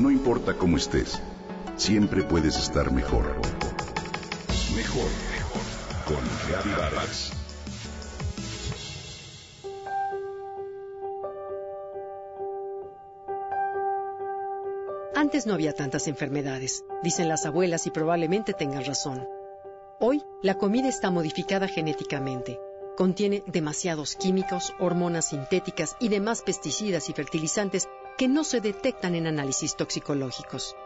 No importa cómo estés, siempre puedes estar mejor. Mejor, mejor. Con Reavivadas. Antes no había tantas enfermedades, dicen las abuelas y probablemente tengan razón. Hoy la comida está modificada genéticamente. Contiene demasiados químicos, hormonas sintéticas y demás pesticidas y fertilizantes que no se detectan en análisis toxicológicos.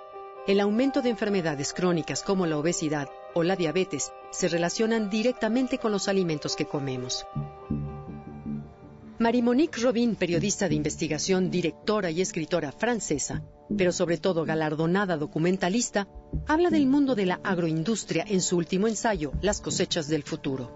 El aumento de enfermedades crónicas como la obesidad o la diabetes se relacionan directamente con los alimentos que comemos. Marie-Monique Robin, periodista de investigación, directora y escritora francesa, pero sobre todo galardonada documentalista, habla del mundo de la agroindustria en su último ensayo, Las cosechas del futuro.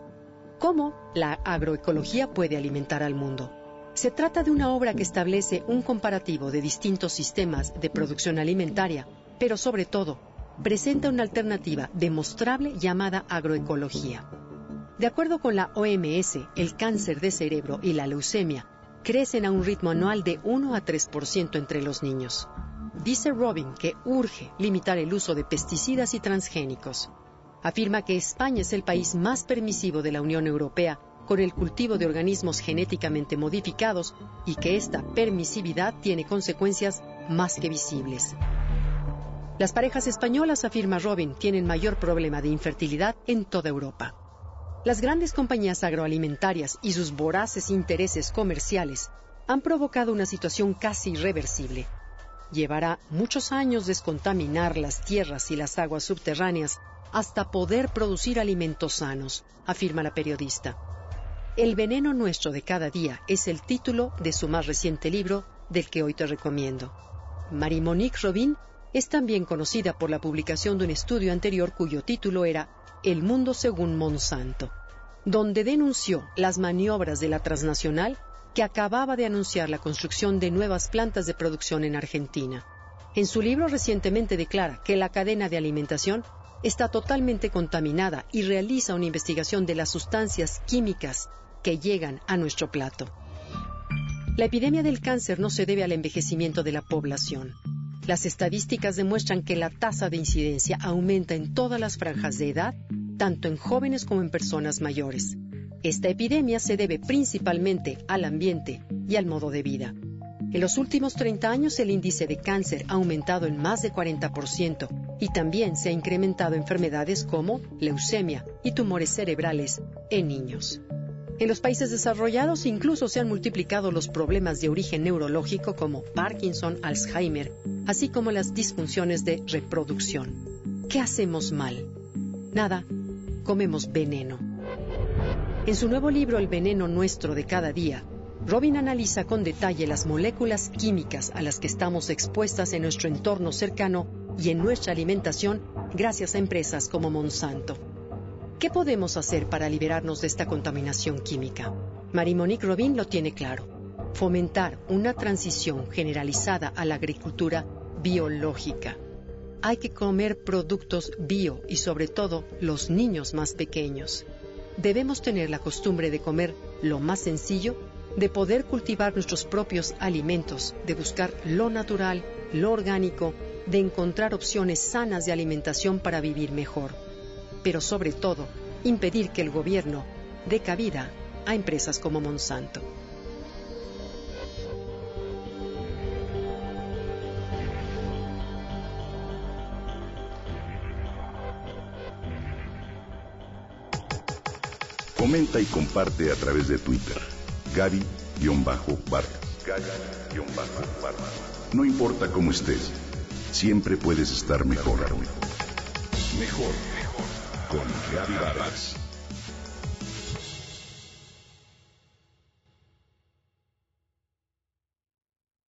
¿Cómo la agroecología puede alimentar al mundo? Se trata de una obra que establece un comparativo de distintos sistemas de producción alimentaria, pero sobre todo presenta una alternativa demostrable llamada agroecología. De acuerdo con la OMS, el cáncer de cerebro y la leucemia crecen a un ritmo anual de 1 a 3% entre los niños. Dice Robin que urge limitar el uso de pesticidas y transgénicos. Afirma que España es el país más permisivo de la Unión Europea con el cultivo de organismos genéticamente modificados y que esta permisividad tiene consecuencias más que visibles. Las parejas españolas, afirma Robin, tienen mayor problema de infertilidad en toda Europa. Las grandes compañías agroalimentarias y sus voraces intereses comerciales han provocado una situación casi irreversible. Llevará muchos años descontaminar las tierras y las aguas subterráneas hasta poder producir alimentos sanos, afirma la periodista. El veneno nuestro de cada día es el título de su más reciente libro, del que hoy te recomiendo. Marie-Monique Robin es también conocida por la publicación de un estudio anterior cuyo título era El mundo según Monsanto, donde denunció las maniobras de la transnacional que acababa de anunciar la construcción de nuevas plantas de producción en Argentina. En su libro recientemente declara que la cadena de alimentación está totalmente contaminada y realiza una investigación de las sustancias químicas llegan a nuestro plato. La epidemia del cáncer no se debe al envejecimiento de la población. Las estadísticas demuestran que la tasa de incidencia aumenta en todas las franjas de edad, tanto en jóvenes como en personas mayores. Esta epidemia se debe principalmente al ambiente y al modo de vida. En los últimos 30 años el índice de cáncer ha aumentado en más de 40% y también se ha incrementado enfermedades como leucemia y tumores cerebrales en niños. En los países desarrollados incluso se han multiplicado los problemas de origen neurológico como Parkinson, Alzheimer, así como las disfunciones de reproducción. ¿Qué hacemos mal? Nada, comemos veneno. En su nuevo libro El veneno nuestro de cada día, Robin analiza con detalle las moléculas químicas a las que estamos expuestas en nuestro entorno cercano y en nuestra alimentación gracias a empresas como Monsanto. ¿Qué podemos hacer para liberarnos de esta contaminación química? Marie-Monique Robin lo tiene claro. Fomentar una transición generalizada a la agricultura biológica. Hay que comer productos bio y sobre todo los niños más pequeños. Debemos tener la costumbre de comer lo más sencillo, de poder cultivar nuestros propios alimentos, de buscar lo natural, lo orgánico, de encontrar opciones sanas de alimentación para vivir mejor pero sobre todo impedir que el gobierno dé cabida a empresas como Monsanto. Comenta y comparte a través de Twitter. Gaby-Vargas. No importa cómo estés, siempre puedes estar mejor. Mejor con Gaby Vargas.